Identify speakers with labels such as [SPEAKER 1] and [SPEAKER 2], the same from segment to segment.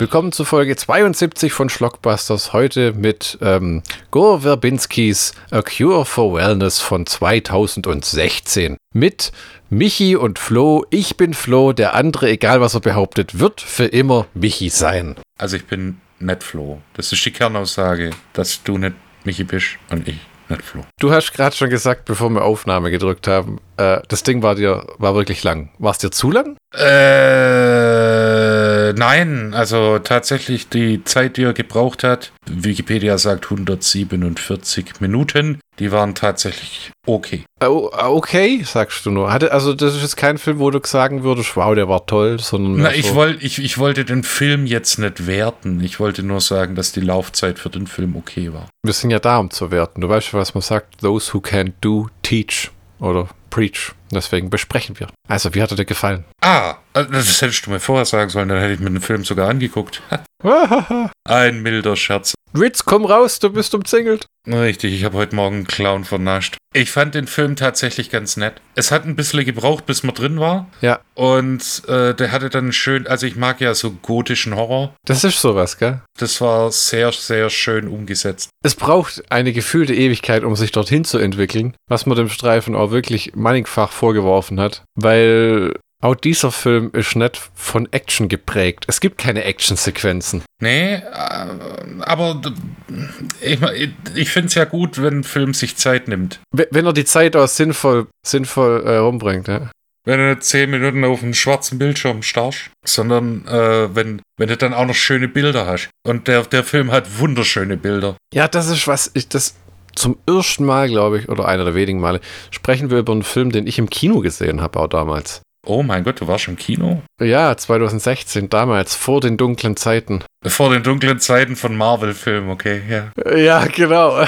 [SPEAKER 1] Willkommen zu Folge 72 von Schlockbusters. Heute mit ähm, Gore Verbinskis A Cure for Wellness von 2016. Mit Michi und Flo. Ich bin Flo. Der andere, egal was er behauptet, wird für immer Michi sein.
[SPEAKER 2] Also ich bin nicht Flo. Das ist die Kernaussage, dass du nicht Michi bist und ich nicht Flo.
[SPEAKER 1] Du hast gerade schon gesagt, bevor wir Aufnahme gedrückt haben, äh, das Ding war dir war wirklich lang. War es dir zu lang?
[SPEAKER 2] Äh, nein, also tatsächlich die Zeit, die er gebraucht hat, Wikipedia sagt 147 Minuten, die waren tatsächlich okay.
[SPEAKER 1] Äh, okay, sagst du nur. Hatte, also das ist jetzt kein Film, wo du sagen würdest, wow, der war toll, sondern.
[SPEAKER 2] Na, ich, wollt, ich, ich wollte den Film jetzt nicht werten. Ich wollte nur sagen, dass die Laufzeit für den Film okay war.
[SPEAKER 1] Wir sind ja da, um zu werten. Du weißt, was man sagt, those who can do, teach. Oder Preach. Deswegen besprechen wir. Also, wie hat er dir gefallen?
[SPEAKER 2] Ah, das hättest du mir vorher sagen sollen, dann hätte ich mir den Film sogar angeguckt. Ein milder Scherz.
[SPEAKER 1] Witz, komm raus, du bist umzingelt.
[SPEAKER 2] Richtig, ich habe heute Morgen einen Clown vernascht. Ich fand den Film tatsächlich ganz nett. Es hat ein bisschen gebraucht, bis man drin war.
[SPEAKER 1] Ja.
[SPEAKER 2] Und äh, der hatte dann schön, also ich mag ja so gotischen Horror.
[SPEAKER 1] Das ist sowas, gell?
[SPEAKER 2] Das war sehr, sehr schön umgesetzt.
[SPEAKER 1] Es braucht eine gefühlte Ewigkeit, um sich dorthin zu entwickeln, was man dem Streifen auch wirklich mannigfach vorgeworfen hat, weil auch dieser Film ist nicht von Action geprägt. Es gibt keine Actionsequenzen.
[SPEAKER 2] Nee, äh, aber ich, ich finde es ja gut, wenn ein Film sich Zeit nimmt.
[SPEAKER 1] Wenn er die Zeit auch sinnvoll, sinnvoll äh, rumbringt, ja.
[SPEAKER 2] Wenn du nicht zehn Minuten auf einem schwarzen Bildschirm starrst, sondern äh, wenn, wenn du dann auch noch schöne Bilder hast. Und der, der Film hat wunderschöne Bilder.
[SPEAKER 1] Ja, das ist was, ich, das zum ersten Mal, glaube ich, oder einer der wenigen Male, sprechen wir über einen Film, den ich im Kino gesehen habe, auch damals.
[SPEAKER 2] Oh mein Gott, du warst schon im Kino?
[SPEAKER 1] Ja, 2016, damals, vor den dunklen Zeiten.
[SPEAKER 2] Vor den dunklen Zeiten von Marvel-Filmen, okay, ja.
[SPEAKER 1] Ja, genau.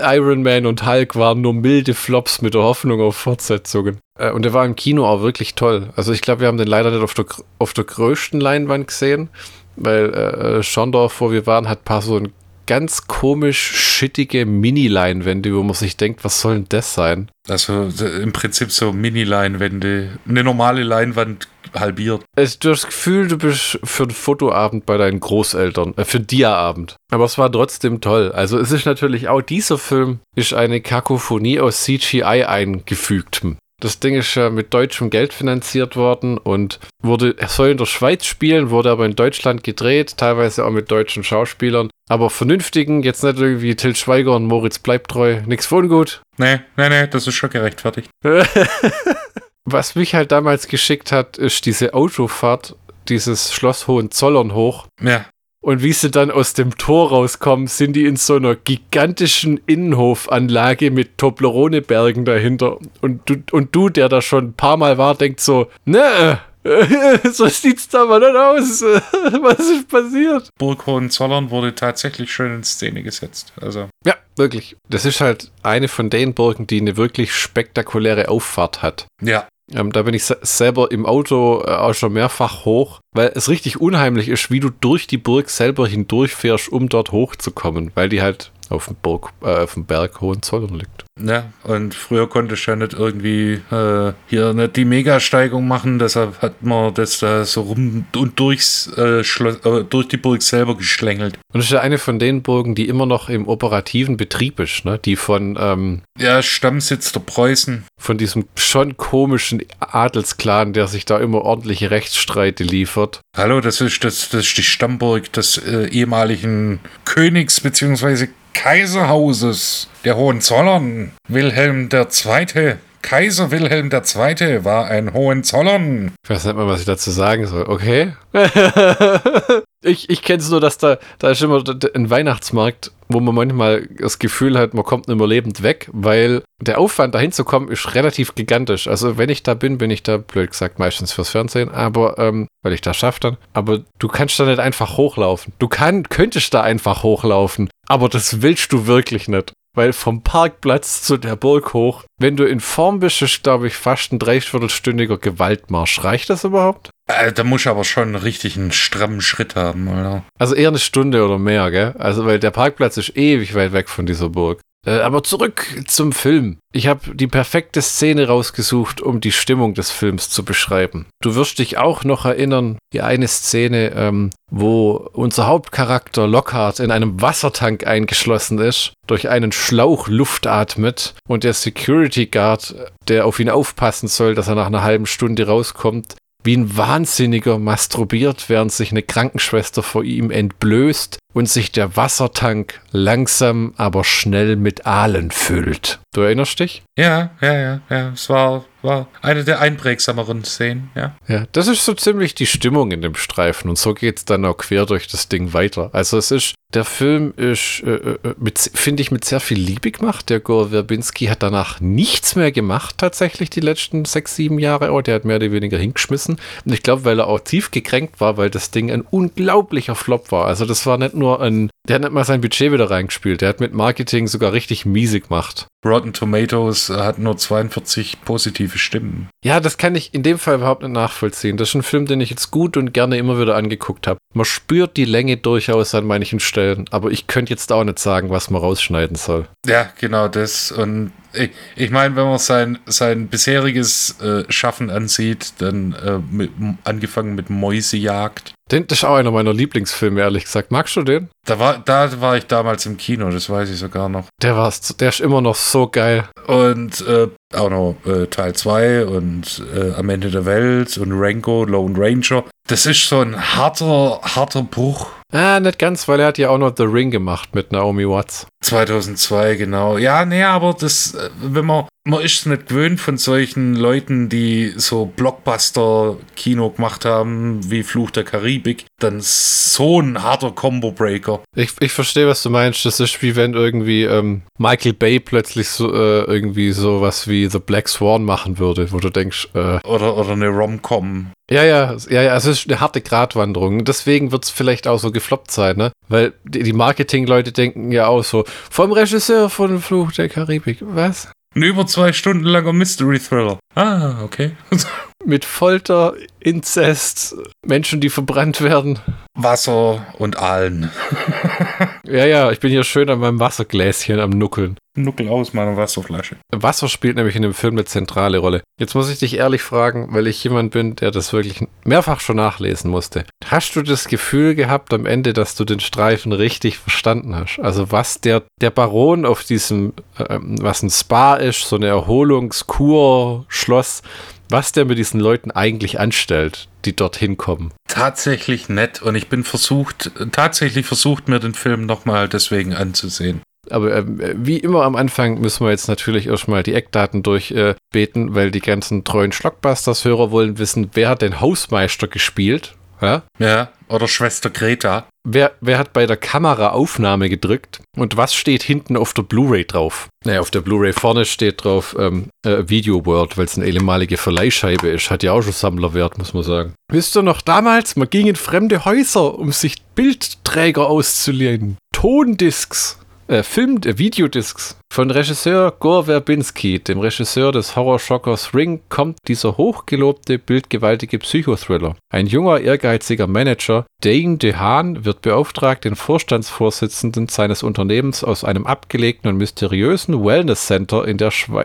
[SPEAKER 1] Iron Man und Hulk waren nur milde Flops mit der Hoffnung auf Fortsetzungen. Äh, und der war im Kino auch wirklich toll. Also ich glaube, wir haben den leider nicht auf der, auf der größten Leinwand gesehen, weil äh, Schondorf, wo wir waren, hat ein paar so ein ganz komisch schittige Mini-Leinwände, wo man sich denkt, was soll denn das sein?
[SPEAKER 2] Also im Prinzip so Mini-Leinwände. Eine normale Leinwand halbiert.
[SPEAKER 1] Es, du hast das Gefühl, du bist für einen Fotoabend bei deinen Großeltern, äh, für einen Dia-Abend. Aber es war trotzdem toll. Also es ist natürlich auch, dieser Film ist eine Kakophonie aus CGI eingefügtem. Das Ding ist ja mit deutschem Geld finanziert worden und wurde, er soll in der Schweiz spielen, wurde aber in Deutschland gedreht, teilweise auch mit deutschen Schauspielern. Aber vernünftigen, jetzt nicht irgendwie Til Schweiger und Moritz bleibt treu, nix von gut.
[SPEAKER 2] Nee, nee, nee, das ist schon gerechtfertigt.
[SPEAKER 1] Was mich halt damals geschickt hat, ist diese Autofahrt, dieses Schloss Hohenzollern hoch.
[SPEAKER 2] Ja.
[SPEAKER 1] Und wie sie dann aus dem Tor rauskommen, sind die in so einer gigantischen Innenhofanlage mit Toblerone-Bergen dahinter. Und du, und du, der da schon ein paar Mal war, denkt so, ne, so sieht's da mal nicht aus. Was ist passiert?
[SPEAKER 2] Burg Hohenzollern wurde tatsächlich schön in Szene gesetzt. Also.
[SPEAKER 1] Ja, wirklich. Das ist halt eine von den Burgen, die eine wirklich spektakuläre Auffahrt hat.
[SPEAKER 2] Ja.
[SPEAKER 1] Ähm, da bin ich selber im Auto äh, auch schon mehrfach hoch, weil es richtig unheimlich ist, wie du durch die Burg selber hindurchfährst, um dort hochzukommen, weil die halt auf dem, Burg, äh, auf dem Berg Hohenzollern liegt.
[SPEAKER 2] Ja, und früher konnte ich ja nicht irgendwie äh, hier nicht die Megasteigung machen, deshalb hat man das da so rum und durchs, äh, äh, durch die Burg selber geschlängelt.
[SPEAKER 1] Und das ist ja eine von den Burgen, die immer noch im operativen Betrieb ist, ne? Die von ähm,
[SPEAKER 2] Ja, Stammsitz der Preußen.
[SPEAKER 1] Von diesem schon komischen Adelsklan, der sich da immer ordentliche Rechtsstreite liefert.
[SPEAKER 2] Hallo, das ist, das, das ist die Stammburg des äh, ehemaligen Königs bzw. Kaiserhauses der Hohenzollern. Wilhelm II. Kaiser Wilhelm II. war ein Hohenzollern.
[SPEAKER 1] Ich weiß nicht mal, was ich dazu sagen soll. Okay. ich ich kenne es nur, dass da, da ist immer ein Weihnachtsmarkt, wo man manchmal das Gefühl hat, man kommt nicht mehr lebend weg, weil der Aufwand, dahin zu kommen, ist relativ gigantisch. Also wenn ich da bin, bin ich da, blöd gesagt, meistens fürs Fernsehen, aber ähm, weil ich das schaffe dann. Aber du kannst da nicht einfach hochlaufen. Du kann, könntest da einfach hochlaufen, aber das willst du wirklich nicht. Weil vom Parkplatz zu der Burg hoch, wenn du in Form bist, ist, glaube ich, fast ein dreiviertelstündiger Gewaltmarsch. Reicht das überhaupt?
[SPEAKER 2] Äh, da muss ich aber schon richtig einen strammen Schritt haben, oder?
[SPEAKER 1] Also eher eine Stunde oder mehr, gell? Also, weil der Parkplatz ist ewig weit weg von dieser Burg. Äh, aber zurück zum Film. Ich habe die perfekte Szene rausgesucht, um die Stimmung des Films zu beschreiben. Du wirst dich auch noch erinnern, die eine Szene, ähm, wo unser Hauptcharakter Lockhart in einem Wassertank eingeschlossen ist, durch einen Schlauch Luft atmet und der Security Guard, der auf ihn aufpassen soll, dass er nach einer halben Stunde rauskommt, wie ein Wahnsinniger masturbiert, während sich eine Krankenschwester vor ihm entblößt und sich der Wassertank langsam, aber schnell mit Aalen füllt. Du erinnerst dich?
[SPEAKER 2] Ja, ja, ja, ja. Es war, war eine der einprägsameren Szenen, ja.
[SPEAKER 1] Ja, das ist so ziemlich die Stimmung in dem Streifen und so geht es dann auch quer durch das Ding weiter. Also es ist, der Film ist, äh, äh finde ich, mit sehr viel Liebe gemacht. Der Gore Verbinski hat danach nichts mehr gemacht, tatsächlich die letzten sechs, sieben Jahre. Oh, der hat mehr oder weniger hingeschmissen. Und ich glaube, weil er auch tief gekränkt war, weil das Ding ein unglaublicher Flop war. Also das war nicht nur ein, der hat nicht mal sein Budget wieder reingespielt. Der hat mit Marketing sogar richtig miese gemacht.
[SPEAKER 2] Rotten Tomatoes hat nur 42 positive Stimmen.
[SPEAKER 1] Ja, das kann ich in dem Fall überhaupt nicht nachvollziehen. Das ist ein Film, den ich jetzt gut und gerne immer wieder angeguckt habe. Man spürt die Länge durchaus an manchen Stellen, aber ich könnte jetzt auch nicht sagen, was man rausschneiden soll.
[SPEAKER 2] Ja, genau das. Und ich, ich meine, wenn man sein, sein bisheriges äh, Schaffen ansieht, dann äh, mit, angefangen mit Mäusejagd.
[SPEAKER 1] Den, das ist auch einer meiner Lieblingsfilme, ehrlich gesagt. Magst du den?
[SPEAKER 2] Da war, da war ich damals im Kino, das weiß ich sogar noch.
[SPEAKER 1] Der, war's, der ist immer noch so geil.
[SPEAKER 2] Und äh, auch noch äh, Teil 2 und äh, Am Ende der Welt und Rango, Lone Ranger. Das ist so ein harter, harter Bruch
[SPEAKER 1] Ah, nicht ganz, weil er hat ja auch noch The Ring gemacht mit Naomi Watts.
[SPEAKER 2] 2002, genau. Ja, nee, aber das, äh, wenn man, man ist nicht gewöhnt von solchen Leuten, die so Blockbuster-Kino gemacht haben, wie Fluch der Karibik, dann so ein harter Combo-Breaker.
[SPEAKER 1] Ich, ich verstehe, was du meinst. Das ist wie wenn irgendwie ähm, Michael Bay plötzlich so äh, irgendwie sowas wie The Black Swan machen würde, wo du denkst, äh,
[SPEAKER 2] oder, oder eine Rom-Com.
[SPEAKER 1] Ja, ja, ja, ja, es ist eine harte Gratwanderung. Deswegen wird es vielleicht auch so gefloppt sein, ne? Weil die Marketing-Leute denken ja auch so, vom Regisseur von Fluch der Karibik. Was?
[SPEAKER 2] Ein über zwei Stunden langer Mystery-Thriller. Ah, okay.
[SPEAKER 1] Mit Folter, Inzest, Menschen, die verbrannt werden.
[SPEAKER 2] Wasser und Aalen.
[SPEAKER 1] ja, ja, ich bin hier schön an meinem Wassergläschen am Nuckeln.
[SPEAKER 2] Nuckel aus meiner Wasserflasche.
[SPEAKER 1] Wasser spielt nämlich in dem Film eine zentrale Rolle. Jetzt muss ich dich ehrlich fragen, weil ich jemand bin, der das wirklich mehrfach schon nachlesen musste. Hast du das Gefühl gehabt am Ende, dass du den Streifen richtig verstanden hast? Also was der, der Baron auf diesem, äh, was ein Spa ist, so eine Erholungskur, Schloss, was der mit diesen Leuten eigentlich anstellt, die dorthin kommen.
[SPEAKER 2] Tatsächlich nett und ich bin versucht, tatsächlich versucht, mir den Film nochmal deswegen anzusehen.
[SPEAKER 1] Aber äh, wie immer am Anfang müssen wir jetzt natürlich erstmal die Eckdaten durchbeten, äh, weil die ganzen treuen Schlockbusters-Hörer wollen wissen, wer hat den Hausmeister gespielt?
[SPEAKER 2] Ja? ja, oder Schwester Greta.
[SPEAKER 1] Wer, wer hat bei der Kamera Aufnahme gedrückt und was steht hinten auf der Blu-ray drauf? Naja, auf der Blu-ray vorne steht drauf ähm, äh, Video World, weil es eine ehemalige Verleihscheibe ist. Hat ja auch schon Sammlerwert, muss man sagen. Wisst ihr noch damals, man ging in fremde Häuser, um sich Bildträger auszulehnen. Tondiscs äh, Film, äh, Videodiscs von Regisseur Gore Verbinski, dem Regisseur des Horrorschockers Ring, kommt dieser hochgelobte, bildgewaltige Psychothriller. Ein junger, ehrgeiziger Manager, Dane DeHaan, wird beauftragt, den Vorstandsvorsitzenden seines Unternehmens aus einem abgelegenen und mysteriösen Wellness Center in,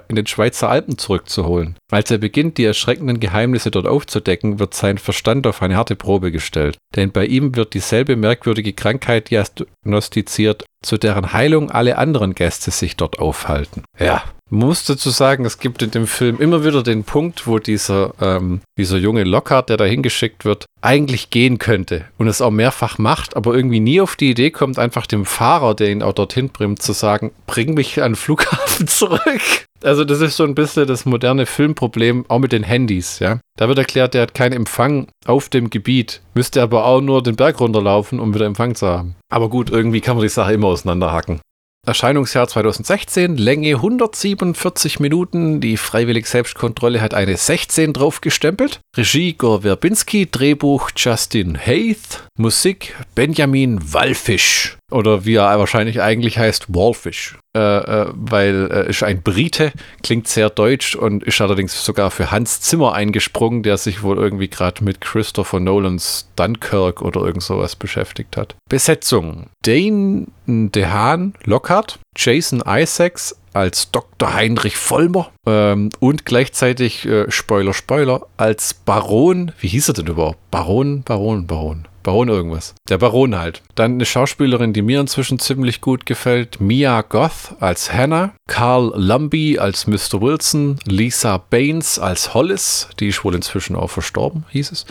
[SPEAKER 1] in den Schweizer Alpen zurückzuholen. Als er beginnt, die erschreckenden Geheimnisse dort aufzudecken, wird sein Verstand auf eine harte Probe gestellt. Denn bei ihm wird dieselbe merkwürdige Krankheit diagnostiziert, zu deren Heilung alle anderen Gäste sich dort aufhalten. Ja, muss dazu sagen, es gibt in dem Film immer wieder den Punkt, wo dieser, ähm, dieser junge Lockhart, der da hingeschickt wird, eigentlich gehen könnte und es auch mehrfach macht, aber irgendwie nie auf die Idee kommt, einfach dem Fahrer, der ihn auch dorthin bringt, zu sagen, bring mich an den Flughafen zurück. Also das ist so ein bisschen das moderne Filmproblem, auch mit den Handys, ja. Da wird erklärt, der hat keinen Empfang auf dem Gebiet, müsste aber auch nur den Berg runterlaufen, um wieder Empfang zu haben. Aber gut, irgendwie kann man die Sache immer auseinanderhacken. Erscheinungsjahr 2016, Länge 147 Minuten. Die Freiwillig Selbstkontrolle hat eine 16 draufgestempelt. Regie Gore Verbinski, Drehbuch Justin Haith, Musik Benjamin Wallfisch. Oder wie er wahrscheinlich eigentlich heißt, Wallfish. Äh, äh, weil äh, ist ein Brite, klingt sehr deutsch und ist allerdings sogar für Hans Zimmer eingesprungen, der sich wohl irgendwie gerade mit Christopher Nolans Dunkirk oder irgend sowas beschäftigt hat. Besetzung: Dane DeHaan Lockhart, Jason Isaacs als Dr. Heinrich Vollmer ähm, und gleichzeitig, äh, Spoiler, Spoiler, als Baron, wie hieß er denn überhaupt? Baron, Baron, Baron. Baron irgendwas. Der Baron halt. Dann eine Schauspielerin, die mir inzwischen ziemlich gut gefällt. Mia Goth als Hannah. Carl Lumby als Mr. Wilson. Lisa Baines als Hollis. Die ist wohl inzwischen auch verstorben, hieß es.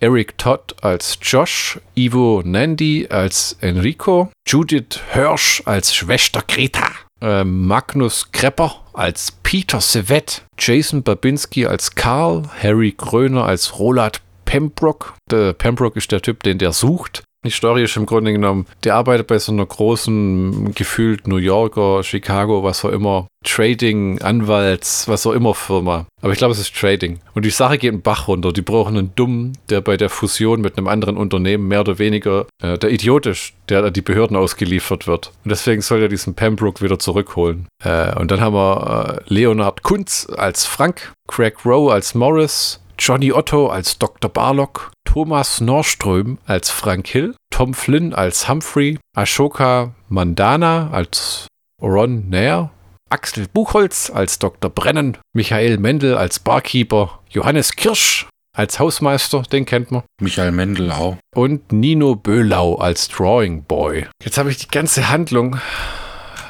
[SPEAKER 1] Eric Todd als Josh. Ivo Nandi als Enrico. Judith Hirsch als Schwester Greta. Äh, Magnus Krepper als Peter Sevett. Jason Babinski als Karl. Harry Gröner als Roland Pembroke. Der Pembroke ist der Typ, den der sucht. Die Story ist im Grunde genommen, der arbeitet bei so einer großen, gefühlt New Yorker, Chicago, was auch immer, Trading, Anwalts, was auch immer Firma. Aber ich glaube, es ist Trading. Und die Sache geht einen Bach runter. Die brauchen einen Dummen, der bei der Fusion mit einem anderen Unternehmen mehr oder weniger äh, der Idiot ist, der an die Behörden ausgeliefert wird. Und deswegen soll er diesen Pembroke wieder zurückholen. Äh, und dann haben wir äh, Leonard Kunz als Frank, Craig Rowe als Morris, Johnny Otto als Dr. Barlock, Thomas Norström als Frank Hill, Tom Flynn als Humphrey, Ashoka Mandana als Ron Nair, Axel Buchholz als Dr. Brennan, Michael Mendel als Barkeeper, Johannes Kirsch als Hausmeister, den kennt man.
[SPEAKER 2] Michael Mendel auch.
[SPEAKER 1] Und Nino Böhlau als Drawing Boy. Jetzt habe ich die ganze Handlung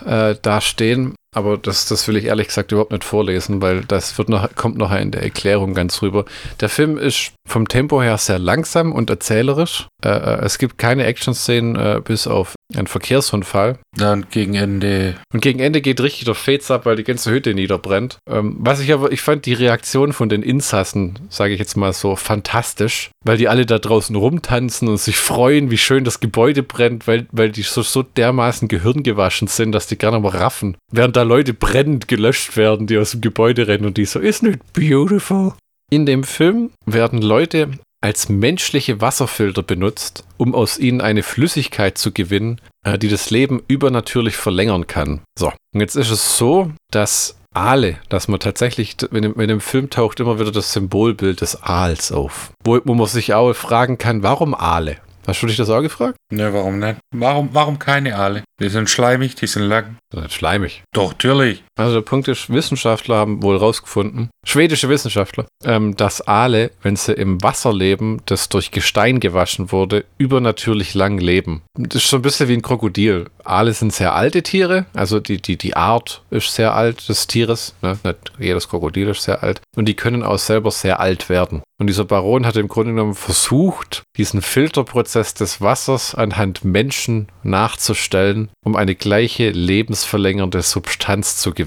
[SPEAKER 1] äh, da stehen. Aber das, das will ich ehrlich gesagt überhaupt nicht vorlesen, weil das wird noch, kommt noch in der Erklärung ganz rüber. Der Film ist vom Tempo her sehr langsam und erzählerisch. Äh, äh es gibt keine Action-Szenen äh, bis auf einen Verkehrsunfall.
[SPEAKER 2] Dann gegen Ende.
[SPEAKER 1] Und gegen Ende geht richtig der Fets ab, weil die ganze Hütte niederbrennt. Ähm, was ich aber, ich fand die Reaktion von den Insassen, sage ich jetzt mal so, fantastisch, weil die alle da draußen rumtanzen und sich freuen, wie schön das Gebäude brennt, weil, weil die so, so dermaßen gehirngewaschen sind, dass die gar nicht mehr raffen. Während da Leute brennend gelöscht werden, die aus dem Gebäude rennen und die so, isn't it beautiful? In dem Film werden Leute als menschliche Wasserfilter benutzt, um aus ihnen eine Flüssigkeit zu gewinnen, äh, die das Leben übernatürlich verlängern kann. So, und jetzt ist es so, dass Aale, dass man tatsächlich, wenn in dem Film taucht immer wieder das Symbolbild des Aals auf. Wo, wo man sich auch fragen kann, warum Aale? Hast du dich das auch gefragt?
[SPEAKER 2] Ne, warum nicht? Warum, warum keine Aale? Die sind schleimig, die sind lang.
[SPEAKER 1] Schleimig.
[SPEAKER 2] Doch, natürlich.
[SPEAKER 1] Also der Punkt ist, Wissenschaftler haben wohl rausgefunden, schwedische Wissenschaftler, ähm, dass Aale, wenn sie im Wasser leben, das durch Gestein gewaschen wurde, übernatürlich lang leben. Das ist so ein bisschen wie ein Krokodil. Aale sind sehr alte Tiere, also die, die, die Art ist sehr alt des Tieres, ne? nicht jedes Krokodil ist sehr alt, und die können auch selber sehr alt werden. Und dieser Baron hat im Grunde genommen versucht, diesen Filterprozess des Wassers anhand Menschen nachzustellen, um eine gleiche lebensverlängernde Substanz zu gewinnen.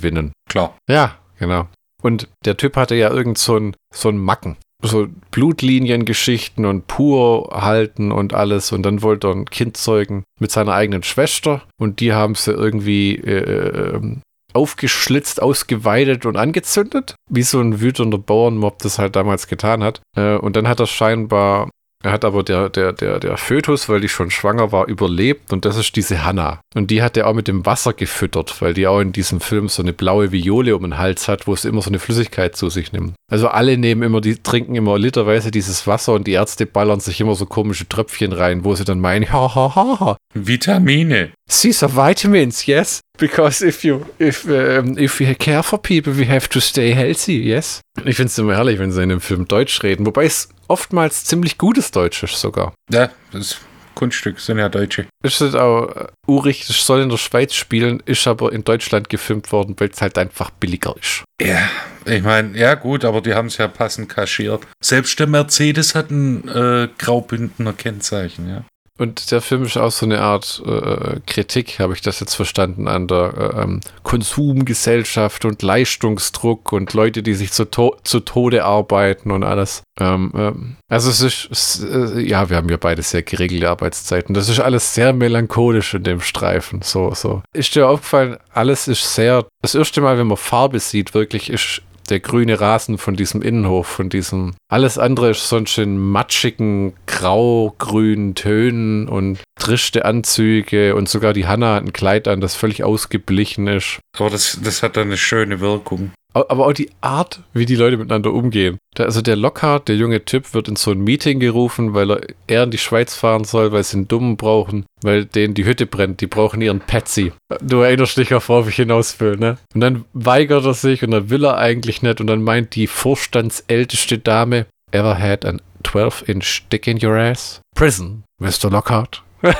[SPEAKER 2] Klar.
[SPEAKER 1] Ja, genau. Und der Typ hatte ja irgend so ein, so ein Macken. So Blutliniengeschichten und pur halten und alles. Und dann wollte er ein Kind zeugen mit seiner eigenen Schwester. Und die haben sie irgendwie äh, ähm, aufgeschlitzt, ausgeweidet und angezündet, wie so ein wütender Bauernmob das halt damals getan hat. Äh, und dann hat er scheinbar er hat aber der, der, der, der Fötus, weil die schon schwanger war, überlebt und das ist diese Hanna. Und die hat er auch mit dem Wasser gefüttert, weil die auch in diesem Film so eine blaue Viole um den Hals hat, wo es immer so eine Flüssigkeit zu sich nimmt. Also alle nehmen immer, die trinken immer literweise dieses Wasser und die Ärzte ballern sich immer so komische Tröpfchen rein, wo sie dann meinen, ha ha ha ha.
[SPEAKER 2] Vitamine.
[SPEAKER 1] These are vitamins, yes. Because if you if um, if we care for people, we have to stay healthy, yes. Ich finde es immer herrlich, wenn sie in dem Film Deutsch reden, wobei es oftmals ziemlich gutes Deutsch ist sogar.
[SPEAKER 2] Ja, das ist Kunststück, sind ja Deutsche.
[SPEAKER 1] Ist es auch uh, urig, das soll in der Schweiz spielen, ist aber in Deutschland gefilmt worden, weil es halt einfach billiger ist.
[SPEAKER 2] Ja, ich meine, ja gut, aber die haben es ja passend kaschiert. Selbst der Mercedes hat ein äh, Graubündner Kennzeichen, ja.
[SPEAKER 1] Und der Film ist auch so eine Art äh, Kritik, habe ich das jetzt verstanden, an der äh, ähm, Konsumgesellschaft und Leistungsdruck und Leute, die sich zu, to zu Tode arbeiten und alles. Ähm, ähm, also es ist, es, äh, ja, wir haben ja beide sehr geregelte Arbeitszeiten. Das ist alles sehr melancholisch in dem Streifen. So, so. Ist dir aufgefallen, alles ist sehr, das erste Mal, wenn man Farbe sieht, wirklich ist der grüne Rasen von diesem Innenhof, von diesem. Alles andere ist sonst in matschigen, grau-grünen Tönen und trischte Anzüge und sogar die Hanna hat ein Kleid an, das völlig ausgeblichen ist.
[SPEAKER 2] Aber das, das hat eine schöne Wirkung.
[SPEAKER 1] Aber auch die Art, wie die Leute miteinander umgehen. Also der Lockhart, der junge Typ, wird in so ein Meeting gerufen, weil er, in die Schweiz fahren soll, weil sie einen Dummen brauchen, weil denen die Hütte brennt. Die brauchen ihren Patsy. Du erinnerst dich auch, worauf ich hinaus will, ne? Und dann weigert er sich und dann will er eigentlich nicht und dann meint die vorstandsälteste Dame, ever had an 12-inch dick in your ass? Prison, Mr. Lockhart.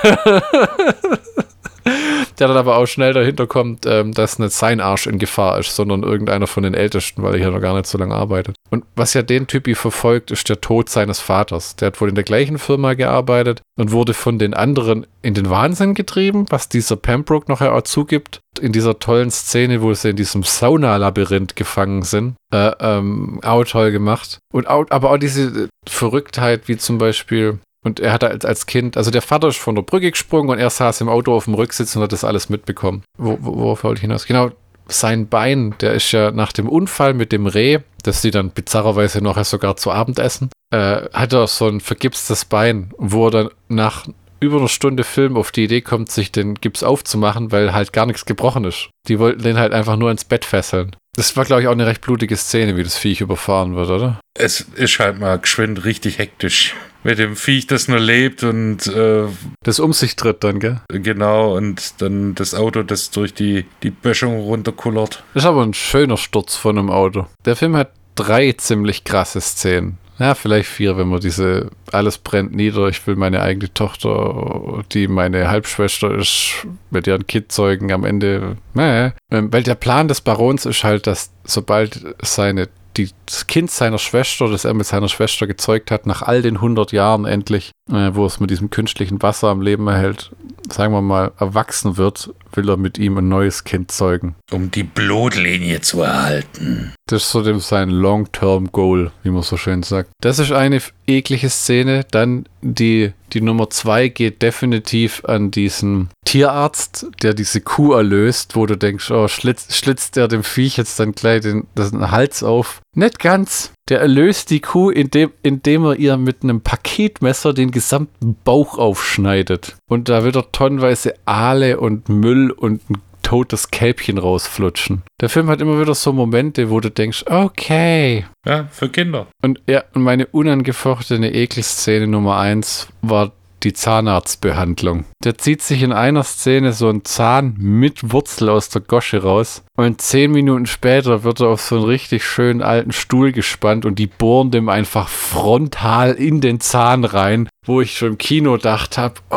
[SPEAKER 1] der dann aber auch schnell dahinter kommt, ähm, dass nicht sein Arsch in Gefahr ist, sondern irgendeiner von den Ältesten, weil er hier noch gar nicht so lange arbeitet. Und was ja den Typi verfolgt, ist der Tod seines Vaters. Der hat wohl in der gleichen Firma gearbeitet und wurde von den anderen in den Wahnsinn getrieben, was dieser Pembroke nachher auch zugibt. In dieser tollen Szene, wo sie in diesem Saunalabyrinth gefangen sind. Äh, ähm, auch toll gemacht. Und auch, aber auch diese Verrücktheit, wie zum Beispiel und er hatte als, als Kind, also der Vater ist von der Brücke gesprungen und er saß im Auto auf dem Rücksitz und hat das alles mitbekommen. Wo, wo, worauf wollte ich hinaus? Genau, sein Bein, der ist ja nach dem Unfall mit dem Reh, das sie dann bizarrerweise noch sogar zu Abend essen, äh, hat er so ein vergipstes Bein, wo er dann nach über einer Stunde Film auf die Idee kommt, sich den Gips aufzumachen, weil halt gar nichts gebrochen ist. Die wollten den halt einfach nur ins Bett fesseln. Das war, glaube ich, auch eine recht blutige Szene, wie das Viech überfahren wird, oder?
[SPEAKER 2] Es ist halt mal geschwind richtig hektisch mit dem Viech, das nur lebt und äh,
[SPEAKER 1] das um sich tritt dann, gell?
[SPEAKER 2] Genau, und dann das Auto, das durch die, die Böschung runterkullert.
[SPEAKER 1] Das ist aber ein schöner Sturz von einem Auto. Der Film hat drei ziemlich krasse Szenen. Ja, vielleicht vier, wenn man diese alles brennt nieder. Ich will meine eigene Tochter, die meine Halbschwester ist, mit ihren Kind zeugen am Ende. Äh, weil der Plan des Barons ist halt, dass sobald seine die, das Kind seiner Schwester, das er mit seiner Schwester gezeugt hat, nach all den 100 Jahren endlich, äh, wo es mit diesem künstlichen Wasser am Leben erhält, sagen wir mal, erwachsen wird, will er mit ihm ein neues Kind zeugen.
[SPEAKER 2] Um die Blutlinie zu erhalten.
[SPEAKER 1] Das ist so dem sein Long-Term-Goal, wie man so schön sagt. Das ist eine eklige Szene. Dann die, die Nummer zwei geht definitiv an diesen Tierarzt, der diese Kuh erlöst, wo du denkst, oh, schlitzt, schlitzt der dem Viech jetzt dann gleich den, den Hals auf. Nicht ganz. Der erlöst die Kuh, indem, indem er ihr mit einem Paketmesser den gesamten Bauch aufschneidet. Und da wird er tonnenweise Aale und Müll und ein totes Kälbchen rausflutschen. Der Film hat immer wieder so Momente, wo du denkst, okay.
[SPEAKER 2] Ja, für Kinder.
[SPEAKER 1] Und ja, meine unangefochtene Ekelszene Nummer eins war die Zahnarztbehandlung. Der zieht sich in einer Szene so einen Zahn mit Wurzel aus der Gosche raus und zehn Minuten später wird er auf so einen richtig schönen alten Stuhl gespannt und die bohren dem einfach frontal in den Zahn rein, wo ich schon im Kino gedacht habe, oh,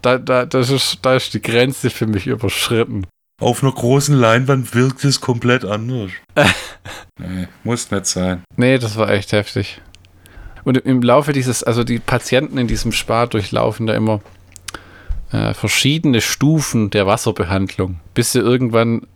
[SPEAKER 1] da, da, das ist, da ist die Grenze für mich überschritten.
[SPEAKER 2] Auf einer großen Leinwand wirkt es komplett anders. nee, muss nicht sein.
[SPEAKER 1] Nee, das war echt heftig. Und im Laufe dieses, also die Patienten in diesem Spa durchlaufen da immer äh, verschiedene Stufen der Wasserbehandlung, bis sie irgendwann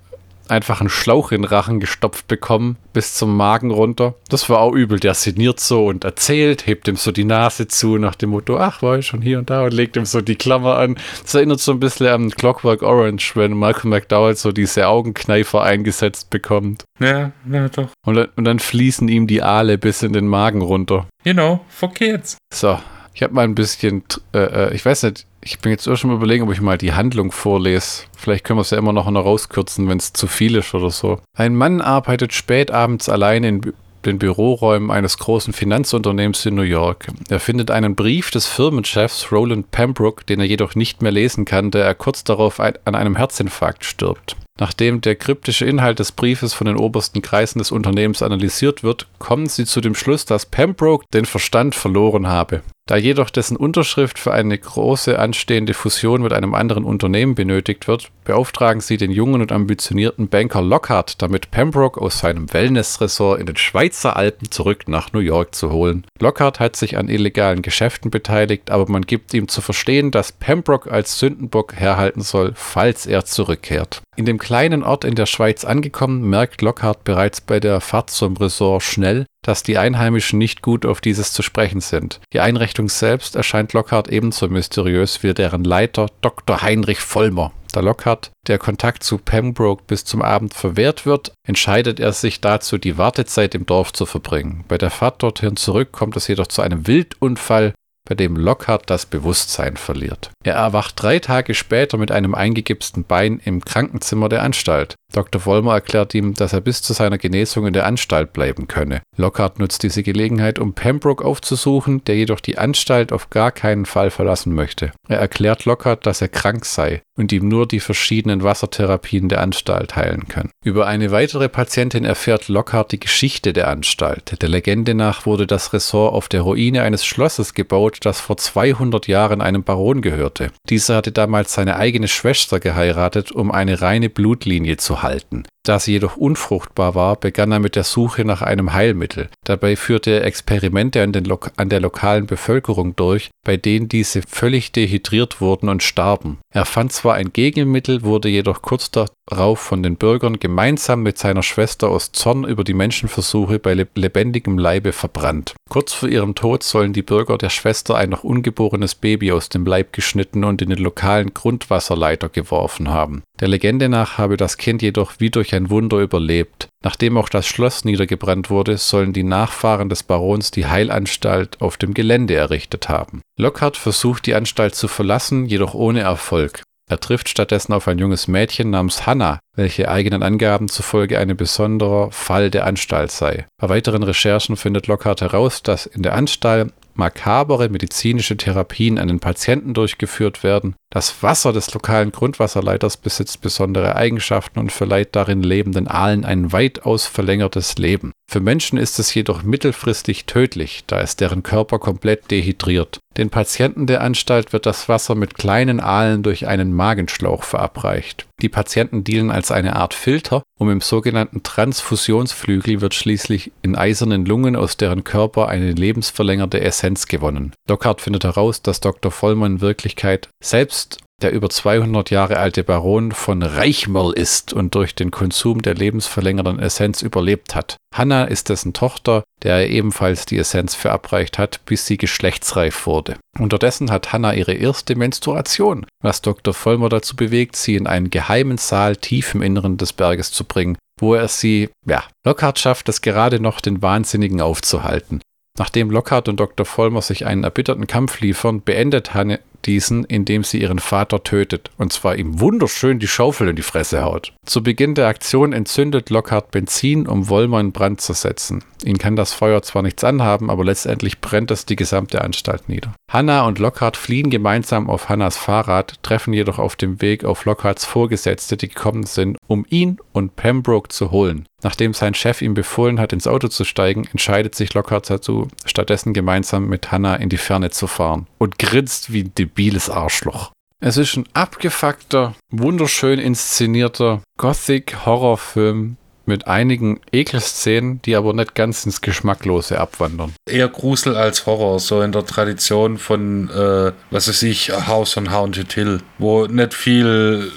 [SPEAKER 1] einfach einen Schlauch in den Rachen gestopft bekommen, bis zum Magen runter. Das war auch übel. Der sinniert so und erzählt, hebt ihm so die Nase zu, nach dem Motto, ach, war ich schon hier und da und legt ihm so die Klammer an. Das erinnert so ein bisschen an Clockwork Orange, wenn Malcolm McDowell so diese Augenkneifer eingesetzt bekommt.
[SPEAKER 2] Ja, ja, doch.
[SPEAKER 1] Und dann, und dann fließen ihm die Aale bis in den Magen runter.
[SPEAKER 2] Genau, for kids.
[SPEAKER 1] So, ich habe mal ein bisschen, äh, äh, ich weiß nicht, ich bin jetzt schon mal überlegen, ob ich mal die Handlung vorlese. Vielleicht können wir es ja immer noch rauskürzen, wenn es zu viel ist oder so. Ein Mann arbeitet spät abends allein in den Büroräumen eines großen Finanzunternehmens in New York. Er findet einen Brief des Firmenchefs Roland Pembroke, den er jedoch nicht mehr lesen kann, da er kurz darauf an einem Herzinfarkt stirbt. Nachdem der kryptische Inhalt des Briefes von den obersten Kreisen des Unternehmens analysiert wird, kommen sie zu dem Schluss, dass Pembroke den Verstand verloren habe. Da jedoch dessen Unterschrift für eine große anstehende Fusion mit einem anderen Unternehmen benötigt wird, beauftragen sie den jungen und ambitionierten Banker Lockhart, damit Pembroke aus seinem Wellnessressort in den Schweizer Alpen zurück nach New York zu holen. Lockhart hat sich an illegalen Geschäften beteiligt, aber man gibt ihm zu verstehen, dass Pembroke als Sündenbock herhalten soll, falls er zurückkehrt. In dem kleinen Ort in der Schweiz angekommen, merkt Lockhart bereits bei der Fahrt zum Ressort schnell, dass die Einheimischen nicht gut auf dieses zu sprechen sind. Die Einrichtung selbst erscheint Lockhart ebenso mysteriös wie deren Leiter Dr. Heinrich Vollmer, Da Lockhart der Kontakt zu Pembroke bis zum Abend verwehrt wird, entscheidet er sich dazu, die Wartezeit im Dorf zu verbringen. Bei der Fahrt dorthin zurück kommt es jedoch zu einem Wildunfall, bei dem Lockhart das Bewusstsein verliert. Er erwacht drei Tage später mit einem eingegipsten Bein im Krankenzimmer der Anstalt. Dr. Vollmer erklärt ihm, dass er bis zu seiner Genesung in der Anstalt bleiben könne. Lockhart nutzt diese Gelegenheit, um Pembroke aufzusuchen, der jedoch die Anstalt auf gar keinen Fall verlassen möchte. Er erklärt Lockhart, dass er krank sei und ihm nur die verschiedenen Wassertherapien der Anstalt heilen können. Über eine weitere Patientin erfährt Lockhart die Geschichte der Anstalt. Der Legende nach wurde das Ressort auf der Ruine eines Schlosses gebaut, das vor 200 Jahren einem Baron gehörte. Dieser hatte damals seine eigene Schwester geheiratet, um eine reine Blutlinie zu halten. Da sie jedoch unfruchtbar war, begann er mit der Suche nach einem Heilmittel. Dabei führte er Experimente an, an, der lokalen Bevölkerung durch, bei denen diese völlig dehydriert wurden und starben. Er fand zwar ein Gegenmittel, wurde jedoch kurz darauf von den Bürgern gemeinsam mit seiner Schwester aus Zorn über die Menschenversuche bei lebendigem Leibe verbrannt. Kurz vor ihrem Tod sollen die Bürger der Schwester ein noch ungeborenes Baby aus dem Leib geschnitten und in den lokalen Grundwasserleiter geworfen haben. Der Legende nach habe das Kind jedoch wie durch ein Wunder überlebt. Nachdem auch das Schloss niedergebrannt wurde, sollen die Nachfahren des Barons die Heilanstalt auf dem Gelände errichtet haben. Lockhart versucht die Anstalt zu verlassen, jedoch ohne Erfolg. Er trifft stattdessen auf ein junges Mädchen namens Hannah, welche eigenen Angaben zufolge ein besonderer Fall der Anstalt sei. Bei weiteren Recherchen findet Lockhart heraus, dass in der Anstalt makabere medizinische Therapien an den Patienten durchgeführt werden. Das Wasser des lokalen Grundwasserleiters besitzt besondere Eigenschaften und verleiht darin lebenden Aalen ein weitaus verlängertes Leben. Für Menschen ist es jedoch mittelfristig tödlich, da es deren Körper komplett dehydriert. Den Patienten der Anstalt wird das Wasser mit kleinen Aalen durch einen Magenschlauch verabreicht. Die Patienten dienen als eine Art Filter, um im sogenannten Transfusionsflügel wird schließlich in eisernen Lungen aus deren Körper eine lebensverlängerte Essenz gewonnen. Lockhart findet heraus, dass Dr. Vollmann in Wirklichkeit selbst der über 200 Jahre alte Baron von Reichmerl ist und durch den Konsum der lebensverlängernden Essenz überlebt hat. Hannah ist dessen Tochter, der er ebenfalls die Essenz verabreicht hat, bis sie geschlechtsreif wurde. Unterdessen hat Hannah ihre erste Menstruation, was Dr. Vollmer dazu bewegt, sie in einen geheimen Saal tief im Inneren des Berges zu bringen, wo er sie, ja, Lockhart schafft es gerade noch, den Wahnsinnigen aufzuhalten. Nachdem Lockhart und Dr. Vollmer sich einen erbitterten Kampf liefern, beendet Hanne diesen, indem sie ihren Vater tötet, und zwar ihm wunderschön die Schaufel in die Fresse haut. Zu Beginn der Aktion entzündet Lockhart Benzin, um Wollmer in Brand zu setzen. Ihn kann das Feuer zwar nichts anhaben, aber letztendlich brennt es die gesamte Anstalt nieder. Hannah und Lockhart fliehen gemeinsam auf Hannahs Fahrrad, treffen jedoch auf dem Weg auf Lockharts Vorgesetzte, die gekommen sind, um ihn und Pembroke zu holen. Nachdem sein Chef ihm befohlen hat, ins Auto zu steigen, entscheidet sich Lockhart dazu, stattdessen gemeinsam mit Hannah in die Ferne zu fahren und grinst wie ein debiles Arschloch. Es ist ein abgefuckter, wunderschön inszenierter Gothic-Horrorfilm mit einigen Ekelszenen, die aber nicht ganz ins Geschmacklose abwandern.
[SPEAKER 2] Eher Grusel als Horror, so in der Tradition von, äh, was weiß ich, House on Haunted Hill, wo nicht viel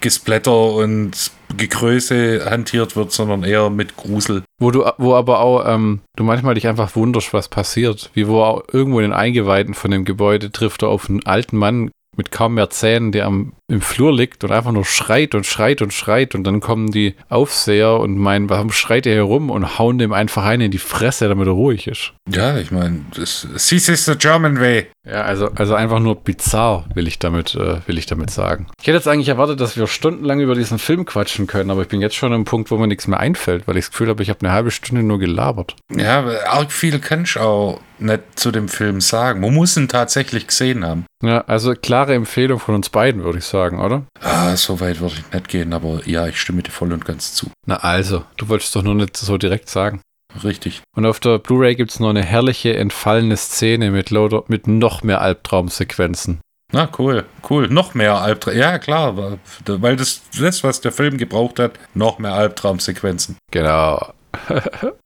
[SPEAKER 2] Gesplatter und Gegröße hantiert wird, sondern eher mit Grusel.
[SPEAKER 1] Wo du, wo aber auch, ähm, du manchmal dich einfach wunderst, was passiert. Wie wo auch irgendwo in den Eingeweiden von dem Gebäude trifft er auf einen alten Mann mit kaum mehr Zähnen, der am, im Flur liegt und einfach nur schreit und schreit und schreit und dann kommen die Aufseher und meinen, warum schreit er hier rum und hauen dem einfach einen in die Fresse, damit er ruhig ist.
[SPEAKER 2] Ja, ich meine, this is the German way.
[SPEAKER 1] Ja, also, also einfach nur bizarr, will ich damit, äh, will ich damit sagen. Ich hätte jetzt eigentlich erwartet, dass wir stundenlang über diesen Film quatschen können, aber ich bin jetzt schon am Punkt, wo mir nichts mehr einfällt, weil ich das Gefühl habe, ich habe eine halbe Stunde nur gelabert.
[SPEAKER 2] Ja, arg viel kann ich auch nicht zu dem Film sagen. Man muss ihn tatsächlich gesehen haben.
[SPEAKER 1] Ja, also klare Empfehlung von uns beiden, würde ich sagen, oder?
[SPEAKER 2] Ah, so weit würde ich nicht gehen, aber ja, ich stimme dir voll und ganz zu.
[SPEAKER 1] Na also, du wolltest doch nur nicht so direkt sagen.
[SPEAKER 2] Richtig.
[SPEAKER 1] Und auf der Blu-ray gibt es noch eine herrliche, entfallene Szene mit, Loader, mit noch mehr Albtraumsequenzen.
[SPEAKER 2] Na, cool, cool. Noch mehr Albtraum. Ja, klar, weil das, das, was der Film gebraucht hat, noch mehr Albtraumsequenzen.
[SPEAKER 1] Genau.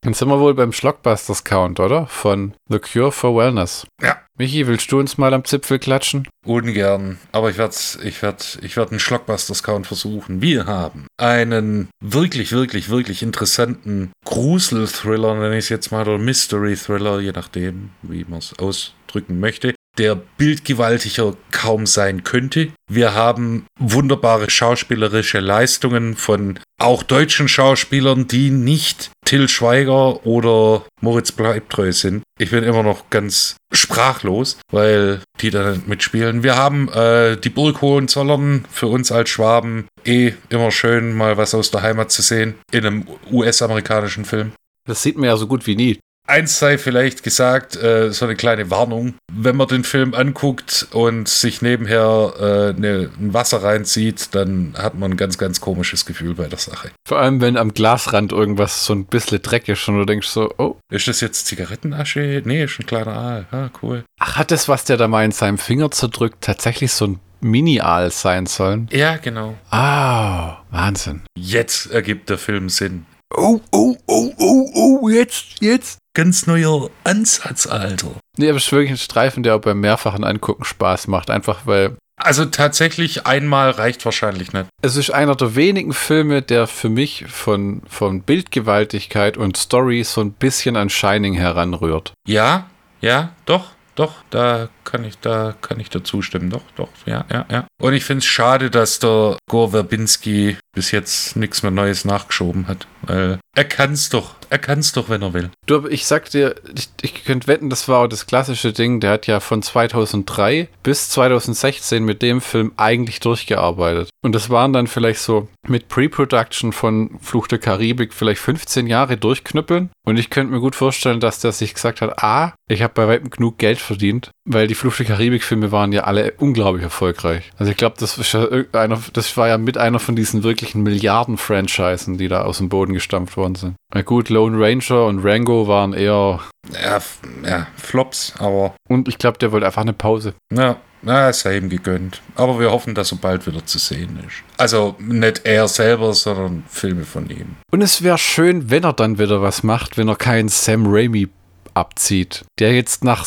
[SPEAKER 1] Dann sind wir wohl beim Schlockbusters Count, oder? Von The Cure for Wellness.
[SPEAKER 2] Ja.
[SPEAKER 1] Michi, willst du uns mal am Zipfel klatschen?
[SPEAKER 2] Ungern, aber ich werde ich werd, ich werd einen Schlockbusters-Count versuchen. Wir haben einen wirklich, wirklich, wirklich interessanten Grusel-Thriller, nenne ich es jetzt mal, oder Mystery-Thriller, je nachdem, wie man es ausdrücken möchte. Der bildgewaltiger kaum sein könnte. Wir haben wunderbare schauspielerische Leistungen von auch deutschen Schauspielern, die nicht Till Schweiger oder Moritz Bleibtreu sind. Ich bin immer noch ganz sprachlos, weil die da mitspielen. Wir haben äh, die Burg Hohenzollern für uns als Schwaben eh immer schön, mal was aus der Heimat zu sehen in einem US-amerikanischen Film.
[SPEAKER 1] Das sieht man ja so gut wie nie.
[SPEAKER 2] Eins sei vielleicht gesagt, äh, so eine kleine Warnung. Wenn man den Film anguckt und sich nebenher äh, ne, ein Wasser reinzieht, dann hat man ein ganz, ganz komisches Gefühl bei der Sache.
[SPEAKER 1] Vor allem, wenn am Glasrand irgendwas so ein bisschen dreckig ist und du denkst so, oh.
[SPEAKER 2] Ist das jetzt Zigarettenasche? Nee, ist ein kleiner Aal. Ah, cool.
[SPEAKER 1] Ach, hat das, was der da mal in seinem Finger zerdrückt, tatsächlich so ein Mini-Aal sein sollen?
[SPEAKER 2] Ja, genau.
[SPEAKER 1] Ah, Wahnsinn.
[SPEAKER 2] Jetzt ergibt der Film Sinn.
[SPEAKER 1] Oh, oh, oh, oh, oh, jetzt, jetzt.
[SPEAKER 2] Ganz neuer Ansatz, Alter.
[SPEAKER 1] Nee, aber es ist wirklich ein Streifen, der auch beim mehrfachen Angucken Spaß macht. Einfach weil.
[SPEAKER 2] Also tatsächlich einmal reicht wahrscheinlich nicht.
[SPEAKER 1] Es ist einer der wenigen Filme, der für mich von, von Bildgewaltigkeit und Story so ein bisschen an Shining heranrührt.
[SPEAKER 2] Ja, ja, doch, doch, da kann ich, da kann ich dazu stimmen. Doch, doch, ja, ja, ja. Und ich finde es schade, dass der Gore Verbinski bis jetzt nichts mehr Neues nachgeschoben hat. Weil er kann es doch. Er kann es doch, wenn er will.
[SPEAKER 1] Du, ich sag dir, ich, ich könnte wetten, das war auch das klassische Ding. Der hat ja von 2003 bis 2016 mit dem Film eigentlich durchgearbeitet. Und das waren dann vielleicht so mit Pre-Production von Fluch der Karibik vielleicht 15 Jahre durchknüppeln. Und ich könnte mir gut vorstellen, dass der sich gesagt hat, ah, ich habe bei weitem genug Geld verdient, weil die Flucht der Karibik-Filme waren ja alle unglaublich erfolgreich. Also ich glaube, das, ja das war ja mit einer von diesen wirklichen Milliarden-Franchisen, die da aus dem Boden gestampft worden sind. Na gut, Lone Ranger und Rango waren eher.
[SPEAKER 2] Ja, ja Flops, aber.
[SPEAKER 1] Und ich glaube, der wollte einfach eine Pause.
[SPEAKER 2] Ja, na, es sei ihm gegönnt. Aber wir hoffen, dass er bald wieder zu sehen ist. Also nicht er selber, sondern Filme von ihm.
[SPEAKER 1] Und es wäre schön, wenn er dann wieder was macht, wenn er keinen Sam Raimi abzieht, der jetzt nach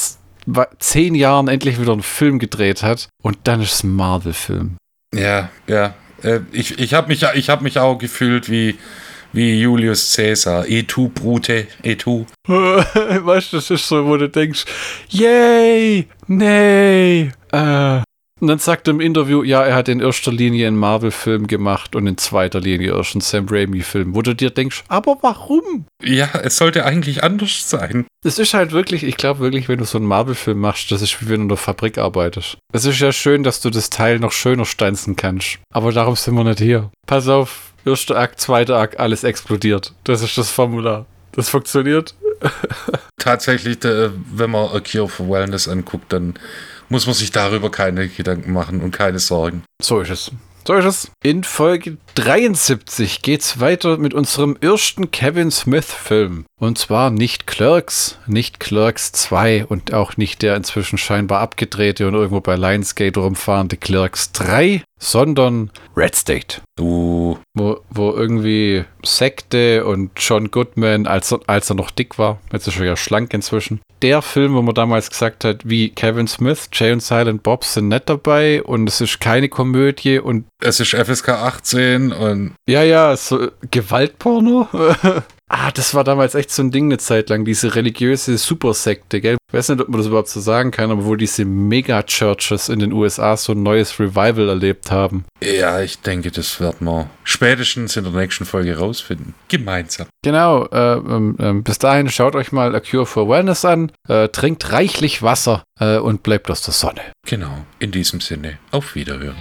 [SPEAKER 1] zehn Jahren endlich wieder einen Film gedreht hat und dann ist es ein Marvel-Film.
[SPEAKER 2] Ja, ja. Äh, ich, ich habe mich, hab mich auch gefühlt wie, wie Julius Caesar. E tu, Brute, e tu.
[SPEAKER 1] weißt du, das ist so, wo du denkst, yay, nee, äh, und dann sagt er im Interview, ja, er hat in erster Linie einen Marvel-Film gemacht und in zweiter Linie erst einen Sam Raimi-Film, wo du dir denkst, aber warum?
[SPEAKER 2] Ja, es sollte eigentlich anders sein.
[SPEAKER 1] Es ist halt wirklich, ich glaube wirklich, wenn du so einen Marvel-Film machst, das ist wie wenn du in der Fabrik arbeitest. Es ist ja schön, dass du das Teil noch schöner stanzen kannst. Aber darum sind wir nicht hier. Pass auf, erster Akt, zweiter Akt, alles explodiert. Das ist das Formular. Das funktioniert.
[SPEAKER 2] Tatsächlich, wenn man A Cure for Wellness anguckt, dann muss man sich darüber keine Gedanken machen und keine Sorgen.
[SPEAKER 1] So ist es. So ist es. In Folge 73 geht's weiter mit unserem ersten Kevin Smith-Film. Und zwar nicht Clerks, nicht Clerks 2 und auch nicht der inzwischen scheinbar abgedrehte und irgendwo bei Lionsgate rumfahrende Clerks 3, sondern Red State.
[SPEAKER 2] Uh.
[SPEAKER 1] Wo, wo irgendwie Sekte und John Goodman, als, als er noch dick war, jetzt ist er ja schlank inzwischen. Der Film, wo man damals gesagt hat, wie Kevin Smith, Jay und Silent Bob sind nett dabei und es ist keine Komödie und.
[SPEAKER 2] Es ist FSK 18 und.
[SPEAKER 1] Ja, ja, so Gewaltporno. Ah, das war damals echt so ein Ding eine Zeit lang, diese religiöse Supersekte, gell? Ich weiß nicht, ob man das überhaupt so sagen kann, aber wo diese Mega-Churches in den USA so ein neues Revival erlebt haben.
[SPEAKER 2] Ja, ich denke, das werden wir spätestens in der nächsten Folge rausfinden. Gemeinsam.
[SPEAKER 1] Genau, äh, äh, bis dahin schaut euch mal A Cure for Wellness an, äh, trinkt reichlich Wasser äh, und bleibt aus der Sonne.
[SPEAKER 2] Genau, in diesem Sinne, auf Wiederhören.